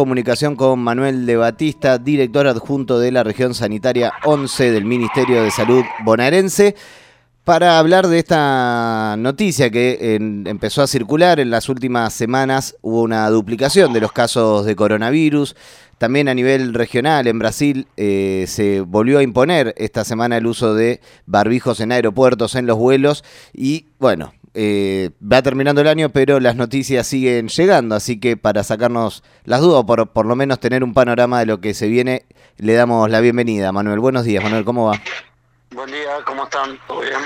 comunicación con Manuel de Batista, director adjunto de la región sanitaria 11 del Ministerio de Salud bonaerense, para hablar de esta noticia que empezó a circular en las últimas semanas. Hubo una duplicación de los casos de coronavirus. También a nivel regional, en Brasil, eh, se volvió a imponer esta semana el uso de barbijos en aeropuertos, en los vuelos. Y bueno, eh, va terminando el año, pero las noticias siguen llegando, así que para sacarnos las dudas, por, por lo menos tener un panorama de lo que se viene, le damos la bienvenida. Manuel, buenos días. Manuel, ¿cómo va? Buen día, ¿cómo están? ¿Todo bien?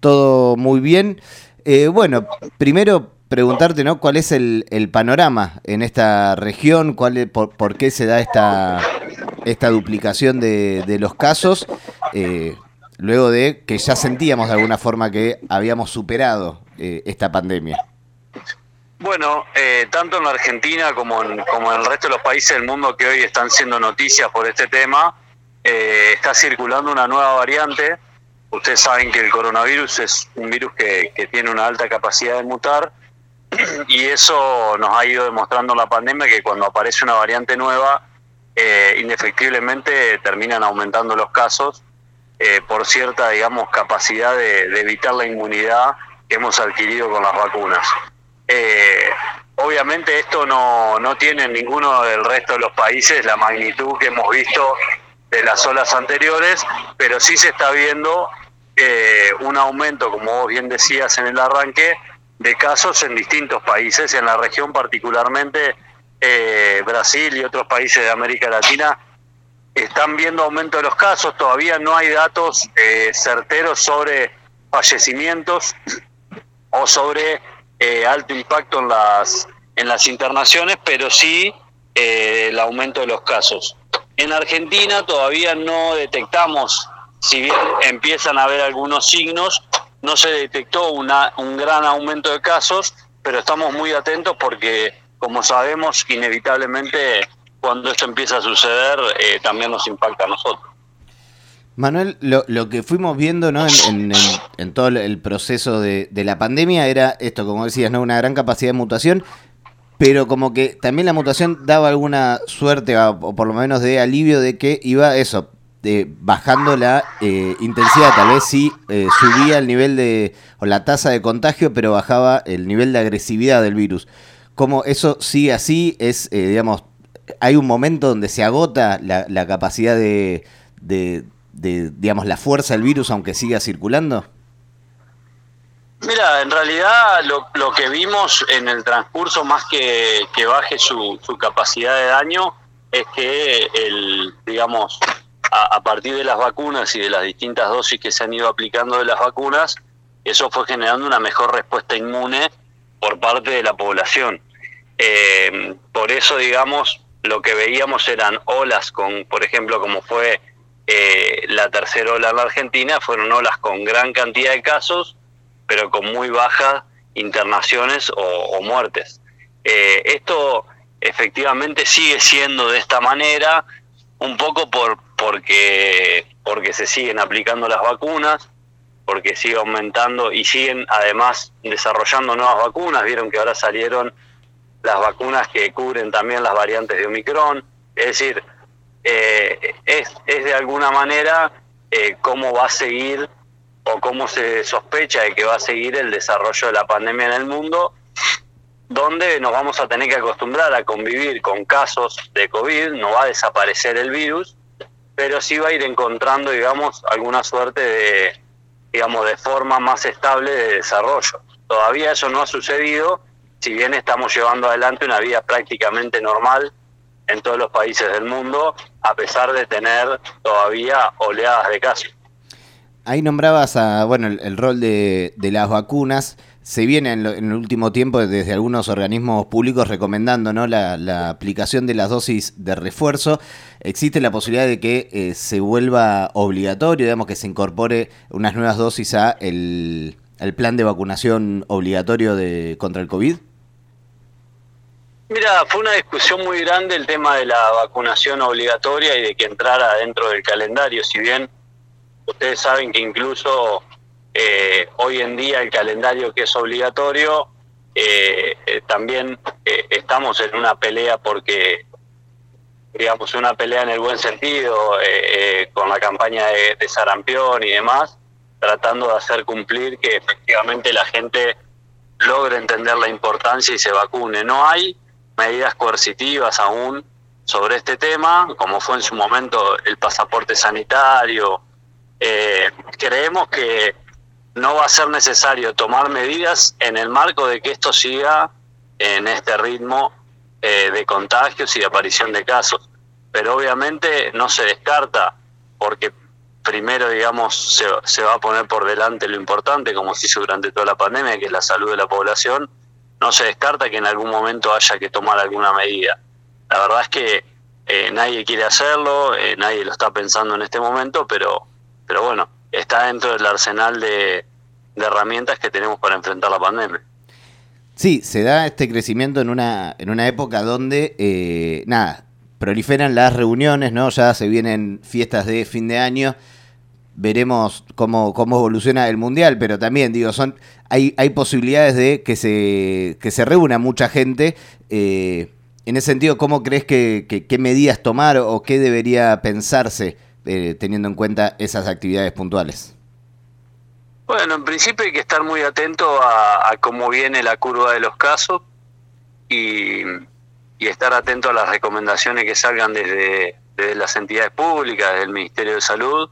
Todo muy bien. Eh, bueno, primero preguntarte, ¿no? ¿Cuál es el, panorama en esta región? ¿Cuál, por, qué se da esta, esta duplicación de, de los casos? Eh, luego de que ya sentíamos de alguna forma que habíamos superado eh, esta pandemia? Bueno, eh, tanto en la Argentina como en, como en el resto de los países del mundo que hoy están siendo noticias por este tema, eh, está circulando una nueva variante. Ustedes saben que el coronavirus es un virus que, que tiene una alta capacidad de mutar y eso nos ha ido demostrando la pandemia que cuando aparece una variante nueva, indefectiblemente terminan aumentando los casos por cierta, digamos, capacidad de evitar la inmunidad que hemos adquirido con las vacunas. Eh, obviamente esto no, no tiene en ninguno del resto de los países la magnitud que hemos visto de las olas anteriores, pero sí se está viendo eh, un aumento, como vos bien decías en el arranque, de casos en distintos países, en la región particularmente eh, Brasil y otros países de América Latina están viendo aumento de los casos, todavía no hay datos certeros sobre fallecimientos o sobre eh, alto impacto en las, en las internaciones, pero sí eh, el aumento de los casos. En Argentina todavía no detectamos, si bien empiezan a haber algunos signos, no se detectó una, un gran aumento de casos, pero estamos muy atentos porque, como sabemos, inevitablemente cuando esto empieza a suceder, eh, también nos impacta a nosotros. Manuel, lo, lo, que fuimos viendo ¿no? en, en, todo el proceso de, de, la pandemia era esto, como decías, ¿no? una gran capacidad de mutación, pero como que también la mutación daba alguna suerte, o por lo menos de alivio, de que iba eso, de, bajando la eh, intensidad, tal vez sí eh, subía el nivel de, o la tasa de contagio, pero bajaba el nivel de agresividad del virus. Como eso sigue así, es, eh, digamos, hay un momento donde se agota la, la capacidad de de, digamos, la fuerza del virus aunque siga circulando? Mira, en realidad lo, lo que vimos en el transcurso, más que, que baje su, su, capacidad de daño, es que el, digamos, a, a, partir de las vacunas y de las distintas dosis que se han ido aplicando de las vacunas, eso fue generando una mejor respuesta inmune por parte de la población. Eh, por eso, digamos, lo que veíamos eran olas con, por ejemplo, como fue eh, la tercera ola en la Argentina fueron olas con gran cantidad de casos, pero con muy bajas internaciones o, muertes. Eh, esto efectivamente sigue siendo de esta manera, un poco por porque porque se siguen aplicando las vacunas, porque sigue aumentando y siguen además desarrollando nuevas vacunas. Vieron que ahora salieron las vacunas que cubren también las variantes de Omicron. Es decir, eh, es, es, de alguna manera eh, cómo va a seguir o cómo se sospecha de que va a seguir el desarrollo de la pandemia en el mundo, donde nos vamos a tener que acostumbrar a convivir con casos de COVID, no va a desaparecer el virus, pero sí va a ir encontrando, digamos, alguna suerte de, digamos, de forma más estable de desarrollo. Todavía eso no ha sucedido, si bien estamos llevando adelante una vida prácticamente normal en todos los países del mundo, a pesar de tener todavía oleadas de casos. Ahí nombrabas a, bueno, el, rol de, las vacunas. Se viene en, el último tiempo desde algunos organismos públicos recomendando ¿no? la, aplicación de las dosis de refuerzo. ¿Existe la posibilidad de que eh, se vuelva obligatorio, digamos, que se incorpore unas nuevas dosis a el, el plan de vacunación obligatorio de, contra el COVID? Mira, fue una discusión muy grande el tema de la vacunación obligatoria y de que entrara dentro del calendario, si bien ustedes saben que incluso eh, hoy en día el calendario que es obligatorio, eh, eh, también estamos en una pelea porque digamos, una pelea en el buen sentido, eh, eh, con la campaña de, de, sarampión y demás, tratando de hacer cumplir que efectivamente la gente logre entender la importancia y se vacune. No hay medidas coercitivas aún sobre este tema, como fue en su momento el pasaporte sanitario. Eh, creemos que no va a ser necesario tomar medidas en el marco de que esto siga en este ritmo eh, de contagios y de aparición de casos. Pero obviamente no se descarta, porque primero, digamos, se, se, va a poner por delante lo importante, como se hizo durante toda la pandemia, que es la salud de la población, no se descarta que en algún momento haya que tomar alguna medida. La verdad es que eh, nadie quiere hacerlo, eh, nadie lo está pensando en este momento, pero, pero bueno, está dentro del arsenal de, herramientas que tenemos para enfrentar la pandemia. Sí, se da este crecimiento en una, en una época donde, eh, nada, proliferan las reuniones, ¿no? Ya se vienen fiestas de fin de año, veremos cómo, cómo evoluciona el Mundial, pero también, digo, son hay, hay posibilidades de que se, que se reúna mucha gente. Eh, en ese sentido, ¿cómo crees que, que, qué medidas tomar o qué debería pensarse eh, teniendo en cuenta esas actividades puntuales? Bueno, en principio hay que estar muy atento a, a cómo viene la curva de los casos y, y, estar atento a las recomendaciones que salgan desde, desde las entidades públicas, del Ministerio de Salud,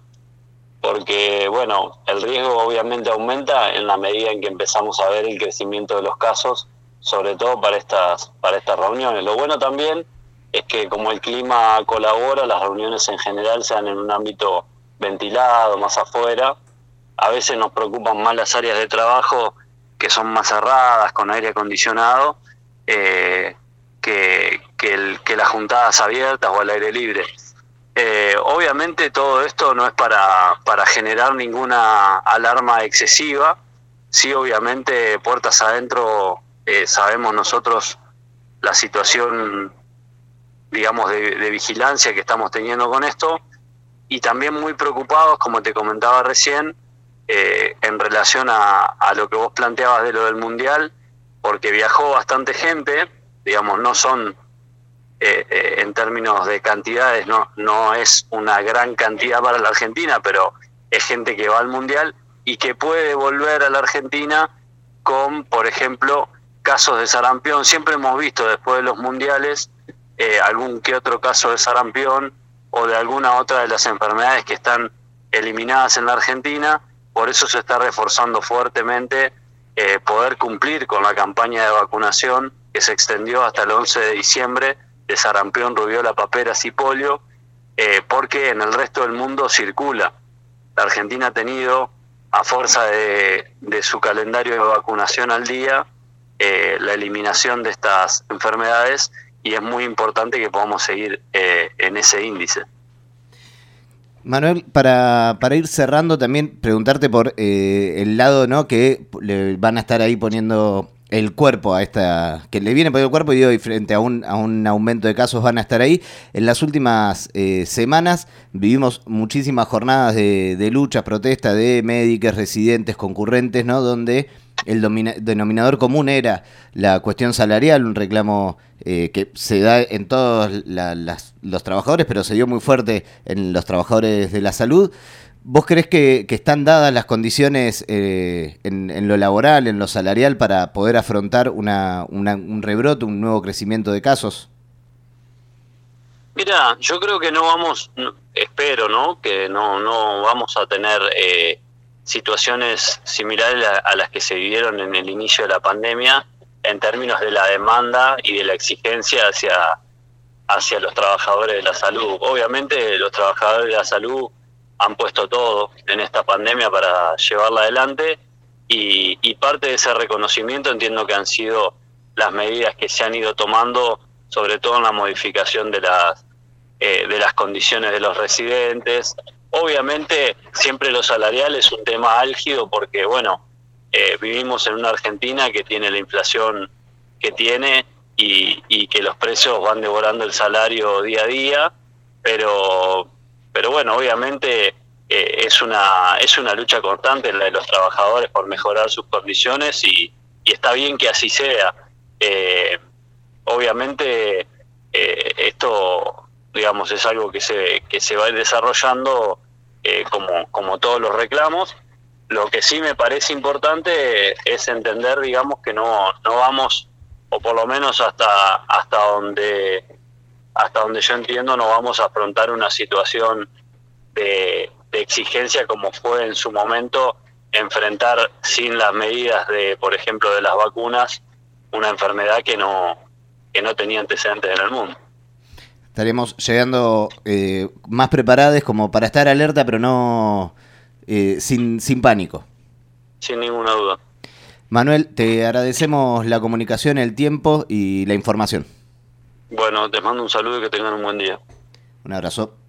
porque bueno, el riesgo obviamente aumenta en la medida en que empezamos a ver el crecimiento de los casos, sobre todo para estas, para estas reuniones. Lo bueno también es que como el clima colabora, las reuniones en general sean en un ámbito ventilado, más afuera, a veces nos preocupan más las áreas de trabajo que son más cerradas, con aire acondicionado, eh, que, que, las juntadas abiertas o al aire libre. Eh, obviamente todo esto no es para, para generar ninguna alarma excesiva, sí obviamente puertas adentro eh, sabemos nosotros la situación digamos de, vigilancia que estamos teniendo con esto. Y también muy preocupados, como te comentaba recién, eh, en relación a, a, lo que vos planteabas de lo del Mundial, porque viajó bastante gente, digamos, no son, eh, eh, en términos de cantidades, no, no es una gran cantidad para la Argentina, pero es gente que va al Mundial y que puede volver a la Argentina con, por ejemplo, casos de sarampión. Siempre hemos visto después de los Mundiales eh, algún que otro caso de sarampión o de alguna otra de las enfermedades que están eliminadas en la Argentina por eso se está reforzando fuertemente eh, poder cumplir con la campaña de vacunación que se extendió hasta el 11 de diciembre de sarampión, rubiola, paperas y polio, eh, porque en el resto del mundo circula. La Argentina ha tenido, a fuerza de, de su calendario de vacunación al día, eh, la eliminación de estas enfermedades y es muy importante que podamos seguir eh, en ese índice. Manuel, para, para ir cerrando también preguntarte por eh, el lado ¿no? que le van a estar ahí poniendo el cuerpo a esta, que le viene poniendo el cuerpo y digo, y frente a un, a un aumento de casos van a estar ahí. En las últimas eh, semanas vivimos muchísimas jornadas de, de luchas, protestas de médicos, residentes, concurrentes, ¿no? Donde el denominador común era la cuestión salarial, un reclamo eh, que se da en todos la, las, los trabajadores, pero se dio muy fuerte en los trabajadores de la salud. ¿Vos crees que, están dadas las condiciones eh, en, lo laboral, en lo salarial, para poder afrontar una, un rebrote, un nuevo crecimiento de casos? Mira, yo creo que no vamos, espero, ¿no? Que no, no vamos a tener eh, situaciones similares a, a, las que se vivieron en el inicio de la pandemia en términos de la demanda y de la exigencia hacia, hacia los trabajadores de la salud. Obviamente los trabajadores de la salud han puesto todo en esta pandemia para llevarla adelante y, parte de ese reconocimiento entiendo que han sido las medidas que se han ido tomando, sobre todo en la modificación de las, eh, de las condiciones de los residentes, Obviamente siempre lo salarial es un tema álgido porque, bueno, eh, vivimos en una Argentina que tiene la inflación que tiene y, que los precios van devorando el salario día a día, pero, pero bueno, obviamente eh, es, una, es una lucha constante la de los trabajadores por mejorar sus condiciones y, y está bien que así sea. Eh, obviamente esto digamos, es algo que se, que se va a ir desarrollando eh, como, como todos los reclamos. Lo que sí me parece importante es entender, digamos, que no, no vamos, o por lo menos hasta, hasta donde hasta donde yo entiendo no vamos a afrontar una situación de, de exigencia como fue en su momento enfrentar sin las medidas de, por ejemplo, de las vacunas, una enfermedad que no, que no tenía antecedentes en el mundo. Estaremos llegando eh, más preparados como para estar alerta, pero no eh, sin, sin pánico. Sin ninguna duda. Manuel, te agradecemos la comunicación, el tiempo y la información. Bueno, te mando un saludo y que tengan un buen día. Un abrazo.